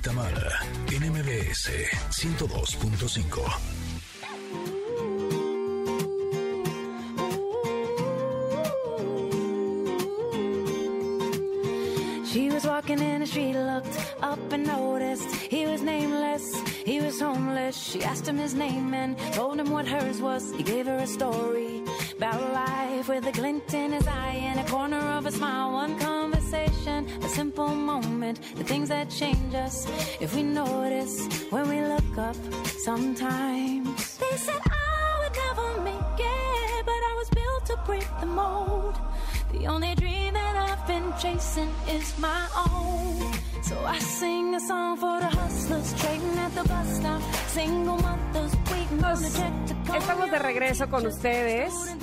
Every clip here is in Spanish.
Tamara en MBS 102.5. She was walking in and she looked up and noticed he was nameless, he was homeless. She asked him his name and told him what hers was. He gave her a story about life with a glint in his eye and a corner of a smile. One conversation, a simple moment, the things that change us if we notice when we look up sometimes. They said oh, I would never make it, but I was built to break the mold. The only dream that I've been chasing is my own. So I sing a song for the hustlers trading at the bus stop. Single mothers waiting for the check to come. Estamos de regreso con ustedes.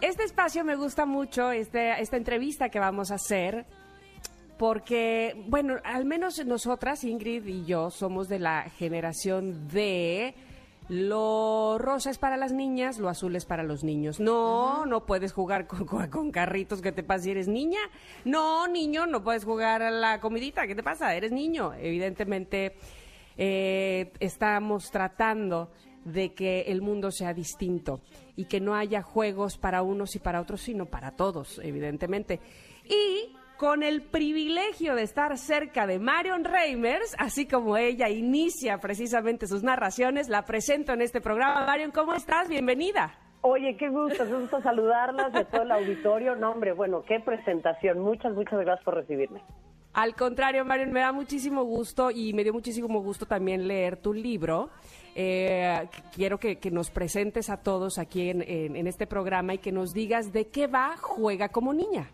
Este espacio me gusta mucho, este, esta entrevista que vamos a hacer, porque, bueno, al menos nosotras, Ingrid y yo, somos de la generación de lo rosa es para las niñas, lo azul es para los niños. No, no puedes jugar con, carritos, ¿qué te pasa si eres niña? No, niño, no puedes jugar a la comidita, ¿qué te pasa? Eres niño. Evidentemente, eh, estamos tratando de que el mundo sea distinto y que no haya juegos para unos y para otros, sino para todos, evidentemente. Y con el privilegio de estar cerca de Marion Reimers, así como ella inicia precisamente sus narraciones, la presento en este programa. Marion, ¿cómo estás? Bienvenida. Oye, qué gusto, qué gusto saludarlas de todo el auditorio. No, hombre, bueno, qué presentación. Muchas, muchas gracias por recibirme. Al contrario, Marion, me da muchísimo gusto y me dio muchísimo gusto también leer tu libro. Eh, quiero que, nos presentes a todos aquí en, en- en este programa y que nos digas de qué va Juega como niña.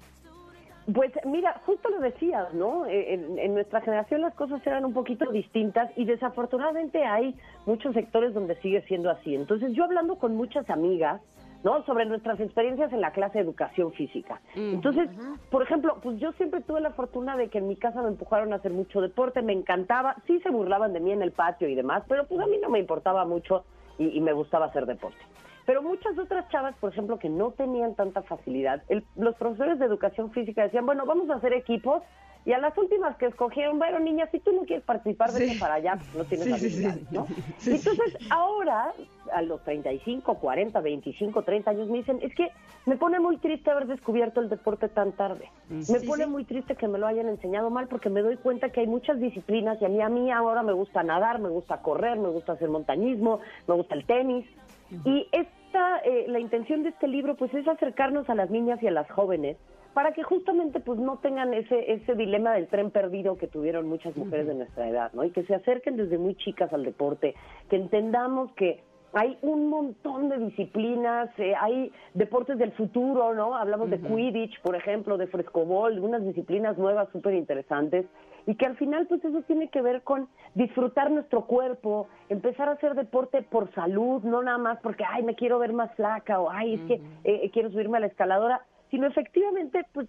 Pues mira, justo lo decías, ¿no? Eh, En, en nuestra generación las cosas eran un poquito distintas y desafortunadamente hay muchos sectores donde sigue siendo así. Entonces yo hablando con muchas amigas, ¿no? Sobre nuestras experiencias en la clase de educación física. Entonces, por ejemplo, pues yo siempre tuve la fortuna de que en mi casa me empujaron a hacer mucho deporte, me encantaba, sí se burlaban de mí en el patio y demás, pero pues a mí no me importaba mucho y, y me gustaba hacer deporte. Pero muchas otras chavas, por ejemplo, que no tenían tanta facilidad, el- los profesores de educación física decían, bueno, vamos a hacer equipos, y a las últimas que escogieron, bueno, niña, si tú no quieres participar, vete para allá, pues no tienes habilidades, ¿no? Entonces, ahora, a los 35, 40, 25, 30 años, me dicen, es que me pone muy triste haber descubierto el deporte tan tarde. Me pone muy triste que me lo hayan enseñado mal, porque me doy cuenta que hay muchas disciplinas, y a mí, a mí ahora me gusta nadar, me gusta correr, me gusta hacer montañismo, me gusta el tenis, y esta, eh, la intención de este libro, pues, es acercarnos a las niñas y a las jóvenes para que justamente, pues, no tengan ese ese dilema del tren perdido que tuvieron muchas mujeres de nuestra edad, ¿no? Y que se acerquen desde muy chicas al deporte, que entendamos que hay un montón de disciplinas, eh, hay deportes del futuro, ¿no? Hablamos de Quidditch, por ejemplo, de frescobol, unas disciplinas nuevas súper interesantes, y que al final, pues eso tiene que ver con disfrutar nuestro cuerpo, empezar a hacer deporte por salud, no nada más porque, ay, me quiero ver más flaca, o ay, es que eh, quiero subirme a la escaladora, sino efectivamente, pues,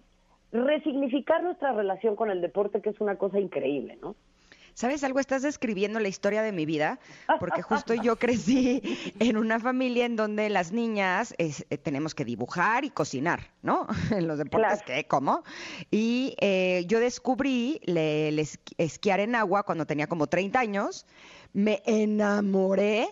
resignificar nuestra relación con el deporte, que es una cosa increíble, ¿no? ¿Sabes algo? Estás describiendo la historia de mi vida, porque justo yo crecí en una familia en donde las niñas es- eh, tenemos que dibujar y cocinar, ¿no? En los deportes, Claro. ¿qué? ¿Cómo? Y eh, yo descubrí le- esquiar en agua cuando tenía como 30 años, me enamoré.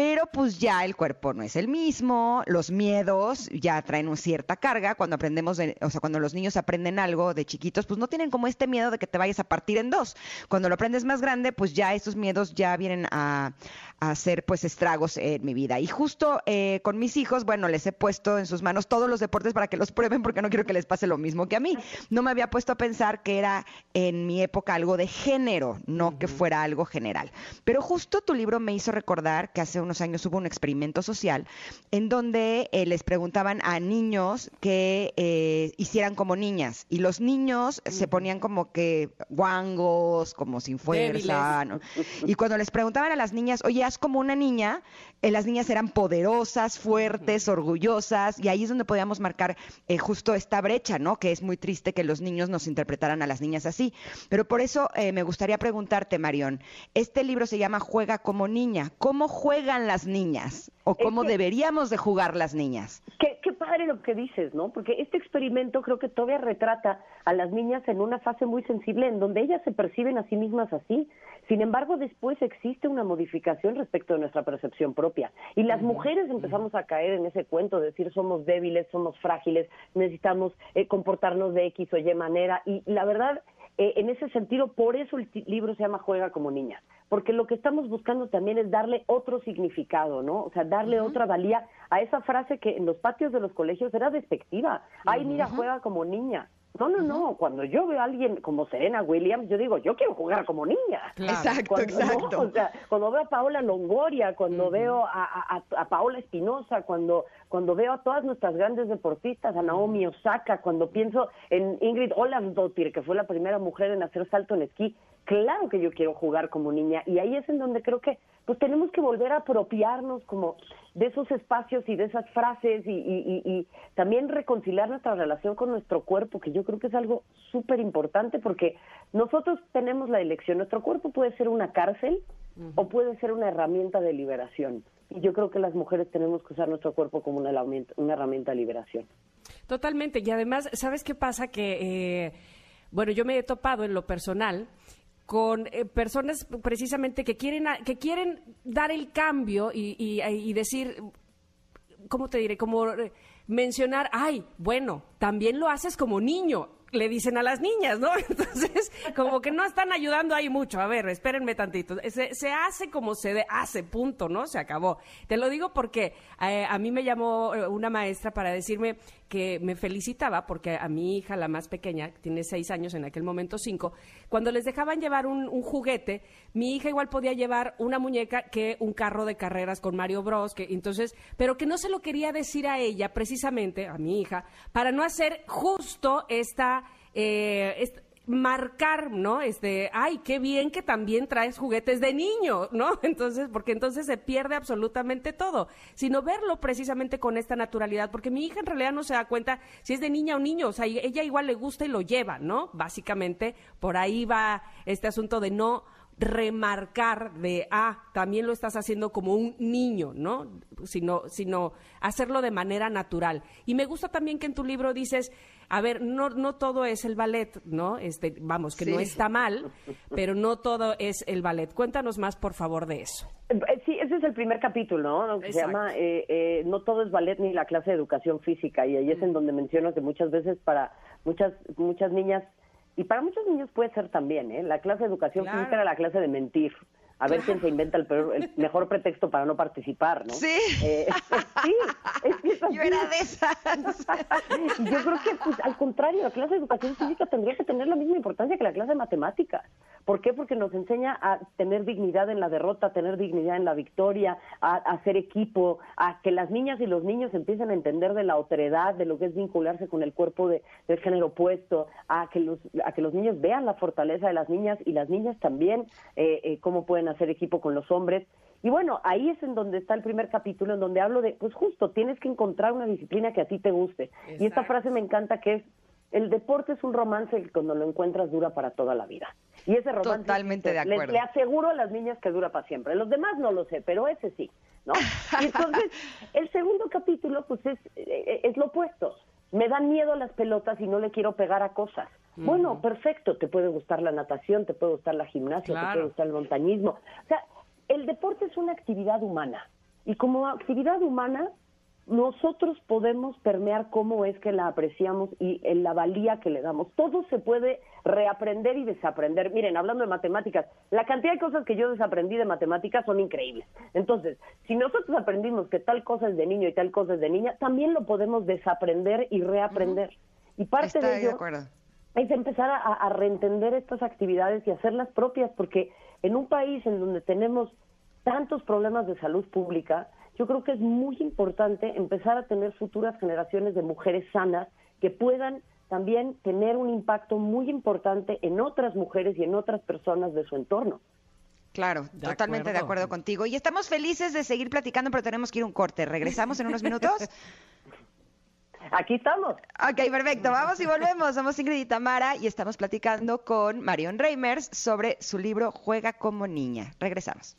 Pero pues ya el cuerpo no es el mismo, los miedos ya traen una cierta carga. Cuando aprendemos, de- o sea, cuando los niños aprenden algo de chiquitos, pues no tienen como este miedo de que te vayas a partir en dos. Cuando lo aprendes más grande, pues ya estos miedos ya vienen a, a hacer pues estragos en mi vida. Y justo eh, con mis hijos, bueno, les he puesto en sus manos todos los deportes para que los prueben porque no quiero que les pase lo mismo que a mí. No me había puesto a pensar que era en mi época algo de género, no que fuera algo general. Pero justo tu libro me hizo recordar que hace años hubo un experimento social en donde eh, les preguntaban a niños que eh, hicieran como niñas y los niños se ponían como que guangos, como sin fuerza, ¿no? Y cuando les preguntaban a las niñas, oye, haz como una niña, eh, las niñas eran poderosas, fuertes, orgullosas, y ahí es donde podíamos marcar justo esta brecha, ¿no? Que es muy triste que los niños nos interpretaran a las niñas así. Pero por eso me gustaría preguntarte, Marión, este libro se llama Juega como niña. ¿Cómo juegan las niñas? ¿O cómo deberíamos de jugar las niñas? Qué, qué padre lo que dices, ¿no? Porque este experimento creo que todavía retrata a las niñas en una fase muy sensible en donde ellas se perciben a sí mismas así. Sin embargo, después existe una modificación respecto de nuestra percepción propia. Y las mujeres empezamos a caer en ese cuento de decir somos débiles, somos frágiles, necesitamos eh, comportarnos de X o Y manera. Y la verdad, eh, en ese sentido, por eso el libro se llama Juega como niña porque lo que estamos buscando también es darle otro significado, ¿no? O sea, darle otra valía a esa frase que en los patios de los colegios era despectiva. Ay, mira, juega como niña. No, no, no. Cuando yo veo a alguien como Serena Williams, yo digo, yo quiero jugar como niña. Exacto, exacto. o sea, cuando veo a Paola Longoria, cuando veo a, a, Paola Espinosa, cuando, cuando veo a todas nuestras grandes deportistas, a Naomi Osaka, cuando pienso en Ingrid Olavsdottir, que fue la primera mujer en hacer salto en esquí, claro que yo quiero jugar como niña. Y ahí es en donde creo que pues tenemos que volver a apropiarnos como de esos espacios y de esas frases y, y, también reconciliar nuestra relación con nuestro cuerpo, que yo creo que es algo súper importante porque nosotros tenemos la elección, nuestro cuerpo puede ser una cárcel o puede ser una herramienta de liberación. Y yo creo que las mujeres tenemos que usar nuestro cuerpo como una herramienta, de liberación. Totalmente. Y además, ¿sabes qué pasa? Que, eh, bueno, yo me he topado en lo personal con eh, personas precisamente que quieren, que quieren dar el cambio y, y, decir, ¿cómo te diré? Como eh, mencionar, ay, bueno, también lo haces como niño le dicen a las niñas, ¿no? Entonces, como que no están ayudando ahí mucho. A ver, espérenme tantito. Se, hace como se hace, punto, ¿no? Se acabó. Te lo digo porque eh, a mí me llamó eh, una maestra para decirme que me felicitaba porque a mi hija, la más pequeña, tiene seis años, en aquel momento cinco, cuando les dejaban llevar un, juguete, mi hija igual podía llevar una muñeca que un carro de carreras con Mario Bros, que entonces, pero que no se lo quería decir a ella, precisamente, a mi hija, para no hacer justo esta eh, marcar, ¿no? Este, ay, qué bien que también traes juguetes de niño, ¿no? Entonces, porque entonces se pierde absolutamente todo, sino verlo precisamente con esta naturalidad, porque mi hija en realidad no se da cuenta si es de niña o niño, o sea, ella igual le gusta y lo lleva, ¿no? Básicamente, por ahí va este asunto de no remarcar de, ah, también lo estás haciendo como un niño, ¿no? Sino, sino hacerlo de manera natural. Y me gusta también que en tu libro dices, a ver, no, no todo es el ballet, ¿no? Este, vamos, que no está mal, pero no todo es el ballet. Cuéntanos más, por favor, de eso. Eh, sí, ese es el primer capítulo, ¿no? Que se llama eh, eh, No todo es ballet ni la clase de educación física. Y ahí es en donde menciono que muchas veces para muchas, muchas niñas y para muchos niños puede ser también, ¿eh? La clase de educación física era la clase de mentir a ver quién se inventa el, el, mejor pretexto para no participar, ¿no? Sí. Eh, sí, es Yo era de esas. Yo creo que, pues, al contrario, la clase de educación física tendría que tener la misma importancia que la clase de matemáticas. ¿Por qué? Porque nos enseña a tener dignidad en la derrota, a tener dignidad en la victoria, a, hacer equipo, a que las niñas y los niños empiecen a entender de la otredad, de lo que es vincularse con el cuerpo de, del género opuesto, a que, los, a que los niños vean la fortaleza de las niñas y las niñas también eh, eh, cómo pueden hacer equipo con los hombres. Y bueno, ahí es en donde está el primer capítulo, en donde hablo de, pues justo, tienes que encontrar una disciplina que a ti te guste. Y esta frase me encanta que es, el deporte es un romance que cuando lo encuentras dura para toda la vida. Y ese romance Totalmente de acuerdo. Le, aseguro a las niñas que dura para siempre. Los demás no lo sé, pero ese sí, ¿no? Y entonces, el segundo capítulo, pues es, eh, es lo opuesto. Me dan miedo las pelotas y no le quiero pegar a cosas. Bueno, perfecto, te puede gustar la natación, te puede gustar la gimnasia, te puede gustar el montañismo. O sea, el deporte es una actividad humana y como actividad humana nosotros podemos permear cómo es que la apreciamos y en la valía que le damos. Todo se puede reaprender y desaprender. Miren, hablando de matemáticas, la cantidad de cosas que yo desaprendí de matemáticas son increíbles. Entonces, si nosotros aprendimos que tal cosa es de niño y tal cosa es de niña, también lo podemos desaprender y reaprender. Y parte de ello es empezar a, a reentender estas actividades y hacerlas propias, porque en un país en donde tenemos tantos problemas de salud pública, yo creo que es muy importante empezar a tener futuras generaciones de mujeres sanas que puedan también tener un impacto muy importante en otras mujeres y en otras personas de su entorno. Claro, totalmente de acuerdo contigo. Y estamos felices de seguir platicando, pero tenemos que ir un corte. ¿Regresamos en unos minutos? Aquí estamos. Ok, perfecto. Vamos y volvemos. Somos Ingrid y Tamara y estamos platicando con Marion Reimers sobre su libro Juega como niña. Regresamos.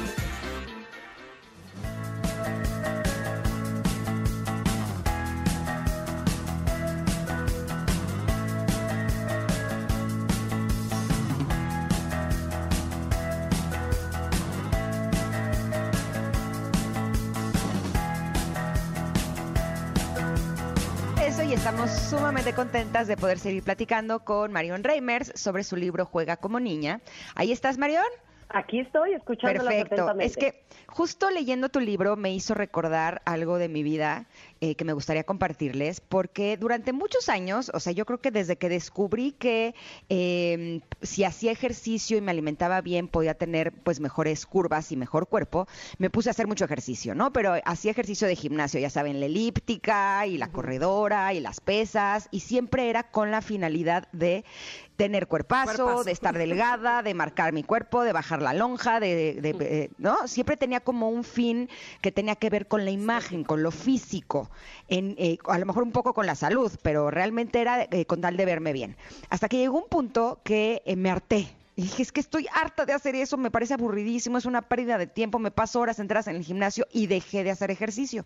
Estamos sumamente contentas de poder seguir platicando con Marion Reimers sobre su libro Juega como niña. Ahí estás, Marion. Aquí estoy escuchándola Perfecto. Es que justo leyendo tu libro me hizo recordar algo de mi vida eh, que me gustaría compartirles, porque durante muchos años, o sea, yo creo que desde que descubrí que eh, si hacía ejercicio y me alimentaba bien podía tener pues mejores curvas y mejor cuerpo, me puse a hacer mucho ejercicio, ¿no? Pero hacía ejercicio de gimnasio, ya saben, la elíptica y la corredora y las pesas, y siempre era con la finalidad de tener cuerpazo, Cuerpazo. de estar delgada, de marcar mi cuerpo, de bajar la lonja, de, de- de- eh, ¿no? Siempre tenía como un fin que tenía que ver con la imagen, con lo físico, en, eh, a lo mejor un poco con la salud, pero realmente era eh, con tal de verme bien. Hasta que llegó un punto que eh, me harté. Y dije, es que estoy harta de hacer eso, me parece aburridísimo, es una pérdida de tiempo, me paso horas enteras en el gimnasio y dejé de hacer ejercicio.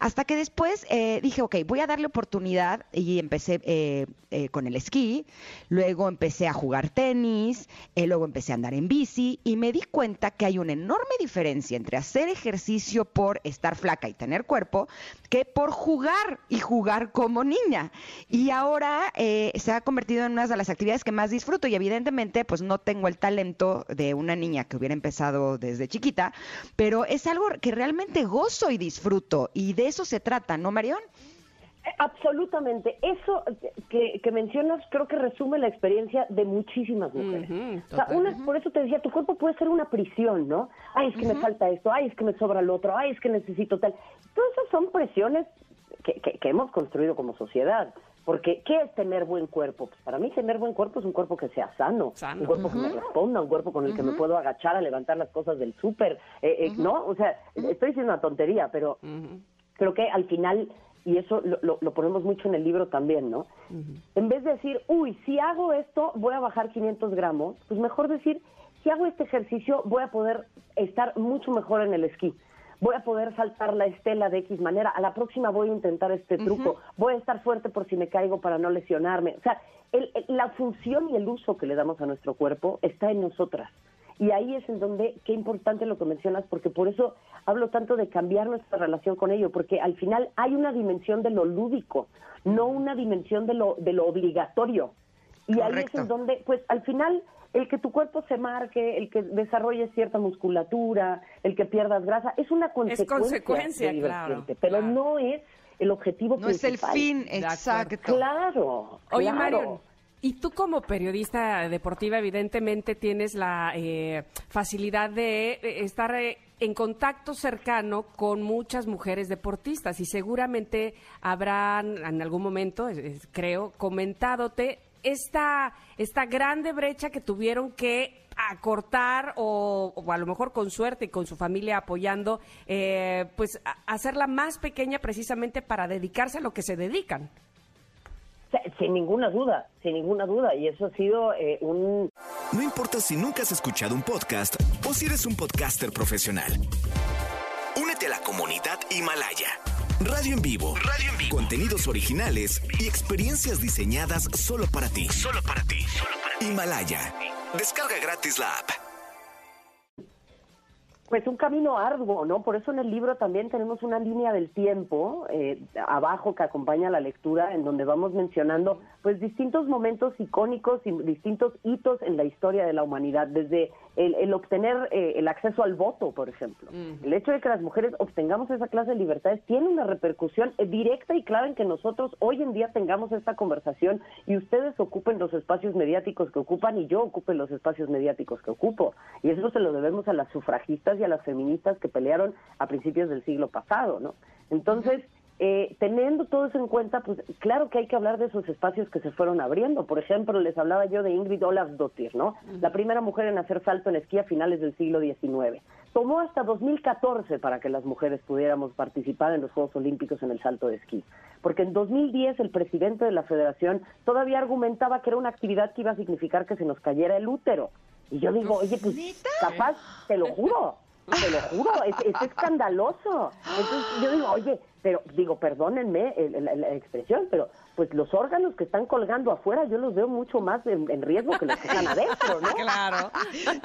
Hasta que después eh, dije, ok, voy a darle oportunidad y empecé eh, eh, con el esquí, luego empecé a jugar tenis, eh, luego empecé a andar en bici y me di cuenta que hay una enorme diferencia entre hacer ejercicio por estar flaca y tener cuerpo que por jugar y jugar como niña. Y ahora se ha convertido en una de las actividades que más disfruto y evidentemente pues no tengo el talento de una niña que hubiera empezado desde chiquita, pero es algo que realmente gozo y disfruto y de eso se trata, ¿no, Marión? Eh, Absolutamente. Eso que, que mencionas creo que resume la experiencia de muchísimas mujeres. O sea, una, por eso te decía, tu cuerpo puede ser una prisión, ¿no? Ay, es que me falta esto, ay, es que me sobra lo otro, ay, es que necesito tal. Todas esas son presiones que, que, que hemos construido como sociedad. Porque, ¿qué es tener buen cuerpo? Pues para mí tener buen cuerpo es un cuerpo que sea sano, Sano. un cuerpo que me responda, un cuerpo con el que me puedo agachar a levantar las cosas del súper, eh, eh, ¿no? O sea, estoy diciendo una tontería, pero creo que al final, y eso lo, lo- lo ponemos mucho en el libro también, ¿no? En vez de decir, uy, si hago esto, voy a bajar 500 gramos, pues mejor decir, si hago este ejercicio, voy a poder estar mucho mejor en el esquí. Voy a poder saltar la estela de X manera. A la próxima voy a intentar este truco. Voy a estar fuerte por si me caigo para no lesionarme. O sea, el- el- la función y el uso que le damos a nuestro cuerpo está en nosotras. Y ahí es en donde, qué importante lo que mencionas, porque por eso hablo tanto de cambiar nuestra relación con ello, porque al final hay una dimensión de lo lúdico, no una dimensión de lo, de lo obligatorio. Y ahí es en donde, pues al final, el que tu cuerpo se marque, el que desarrolles cierta musculatura, el que pierdas grasa, es una consecuencia, consecuencia, de claro, pero claro. no es el objetivo No es el fin, exacto. Claro, Oye, claro. Mario, y tú como periodista deportiva, evidentemente tienes la eh, facilidad de estar eh, en contacto cercano con muchas mujeres deportistas y seguramente habrán en algún momento, creo, comentándote esta, esta grande brecha que tuvieron que acortar o, o a lo mejor con suerte y con su familia apoyando, eh, pues a- hacerla más pequeña precisamente para dedicarse a lo que se dedican. Sin ninguna duda, sin ninguna duda. Y eso ha sido eh, un, No importa si nunca has escuchado un podcast o si eres un podcaster profesional. Únete a la comunidad Himalaya. Radio en vivo. Radio en vivo. Contenidos originales y experiencias diseñadas solo para ti. Solo para ti. Himalaya. Descarga gratis la app. Pues un camino arduo, ¿no? Por eso en el libro también tenemos una línea del tiempo eh, abajo que acompaña la lectura, en donde vamos mencionando pues distintos momentos icónicos y distintos hitos en la historia de la humanidad, desde el, el obtener eh, el acceso al voto, por ejemplo. El hecho de que las mujeres obtengamos esa clase de libertades tiene una repercusión eh, directa y clara en que nosotros hoy en día tengamos esta conversación y ustedes ocupen los espacios mediáticos que ocupan y yo ocupe los espacios mediáticos que ocupo. Y eso se lo debemos a las sufragistas y a las feministas que pelearon a principios del siglo pasado, ¿no? Entonces, eh, teniendo todo eso en cuenta, pues claro que hay que hablar de esos espacios que se fueron abriendo. Por ejemplo, les hablaba yo de Ingrid Olafsdottir, ¿no? La primera mujer en hacer salto en esquí a finales del siglo XIX. Tomó hasta 2014 para que las mujeres pudiéramos participar en los Juegos Olímpicos en el salto de esquí. Porque en 2010 el presidente de la federación todavía argumentaba que era una actividad que iba a significar que se nos cayera el útero. Y yo digo, oye, pues capaz, te lo juro, te lo juro, es, es escandaloso. Entonces yo digo, oye, pero digo, perdónenme la, la expresión, pero pues los órganos que están colgando afuera yo los veo mucho más en, en riesgo que los que están adentro, ¿no? Claro.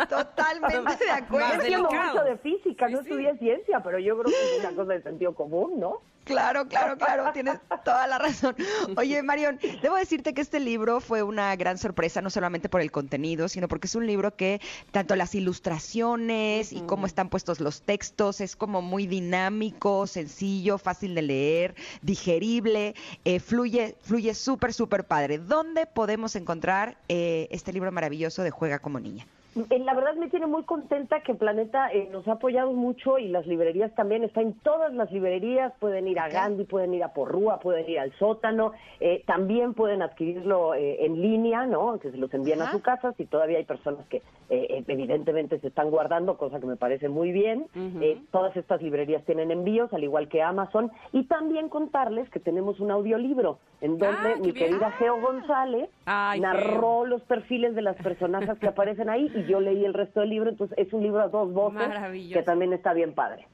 Totalmente de acuerdo. Yo mucho de física, no sí. estudié ciencia, pero yo creo que es una cosa de sentido común, ¿no? Claro, claro, claro, tienes toda la razón. Oye, Marión, debo decirte que este libro fue una gran sorpresa, no solamente por el contenido, sino porque es un libro que tanto las ilustraciones y cómo están puestos los textos es como muy dinámico, sencillo, fácil de leer, digerible, eh, fluye, fluye súper, súper padre. ¿Dónde podemos encontrar eh, este libro maravilloso de Juega como niña? Eh, La verdad me tiene muy contenta que Planeta eh, nos ha apoyado mucho y las librerías también. Está en todas las librerías. Pueden ir a Gandhi, pueden ir a Porrúa, pueden ir al sótano. eh, también pueden adquirirlo eh, en línea, ¿no? Que se los envíen a su casa. Si todavía hay personas que eh, eh, evidentemente se están guardando, cosa que me parece muy bien. Eh, todas estas librerías tienen envíos, al igual que Amazon. Y también contarles que tenemos un audiolibro en donde Ah, qué mi bien. querida Geo González Ay, narró los perfiles de las personajes que aparecen ahí y yo leí el resto del libro, entonces es un libro a dos voces Maravilloso. que también está bien padre.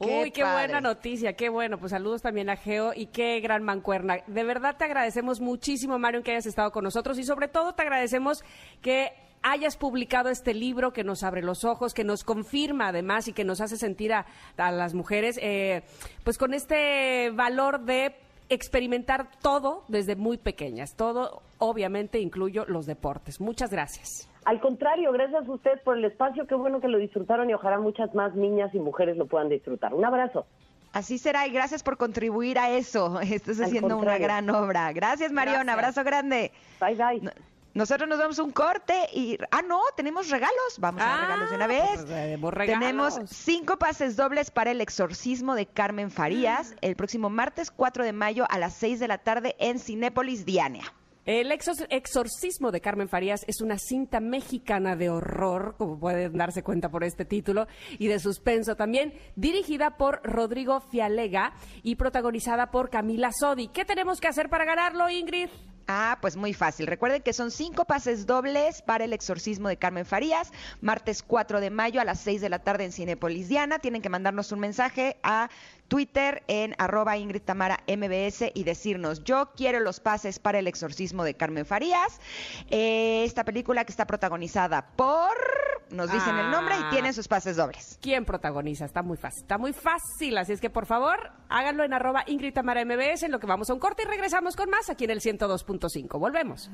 Qué Uy, qué padre. buena noticia, qué bueno. Pues saludos también a Geo y qué gran mancuerna. De verdad te agradecemos muchísimo, Mario, que hayas estado con nosotros y sobre todo te agradecemos que hayas publicado este libro que nos abre los ojos, que nos confirma además y que nos hace sentir a, a las mujeres, eh, pues con este valor de experimentar todo desde muy pequeñas. Todo, obviamente, incluyo los deportes. Muchas gracias. Al contrario, gracias a usted por el espacio, qué bueno que lo disfrutaron y ojalá muchas más niñas y mujeres lo puedan disfrutar. Un abrazo. Así será y gracias por contribuir a eso. Estás Al haciendo una gran obra. Gracias. Gracias. Abrazo grande. Bye, bye. No- Nosotros nos damos un corte y... Ah, no, tenemos regalos. Vamos a dar Ah, regalos de una pues vez. tenemos regalos. Tenemos cinco pases dobles para el exorcismo de Carmen Farías el próximo martes 4 de mayo a las 6 de la tarde en Cinépolis Diana. El exor- exorcismo de Carmen Farías es una cinta mexicana de horror, como pueden darse cuenta por este título, y de suspenso también, dirigida por Rodrigo Fialega y protagonizada por Camila Sodi. ¿Qué tenemos que hacer para ganarlo, Ingrid? Ah, pues muy fácil. Recuerden que son cinco pases dobles para el exorcismo de Carmen Farías, martes 4 de mayo a las 6 de la tarde en Cinepolis Diana. Tienen que mandarnos un mensaje a Twitter en arroba Ingrid Tamara MBS y decirnos, yo quiero los pases para el exorcismo de Carmen Farías. Eh, esta película que está protagonizada por, nos dicen el nombre y Ah. tienen sus pases dobles. ¿Quién protagoniza? Está muy fácil, está muy fácil, así es que por favor háganlo en arroba Ingrid Tamara MBS, en lo que vamos a un corte y regresamos con más aquí en el 102.5. Volvemos.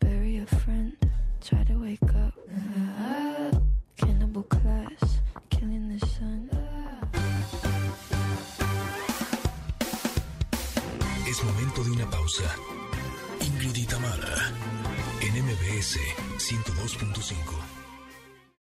Bury a friend, try to wake up. Cannibal class, killing the sun. Es momento de una pausa. Ingrid y Tamara, en MBS 102.5.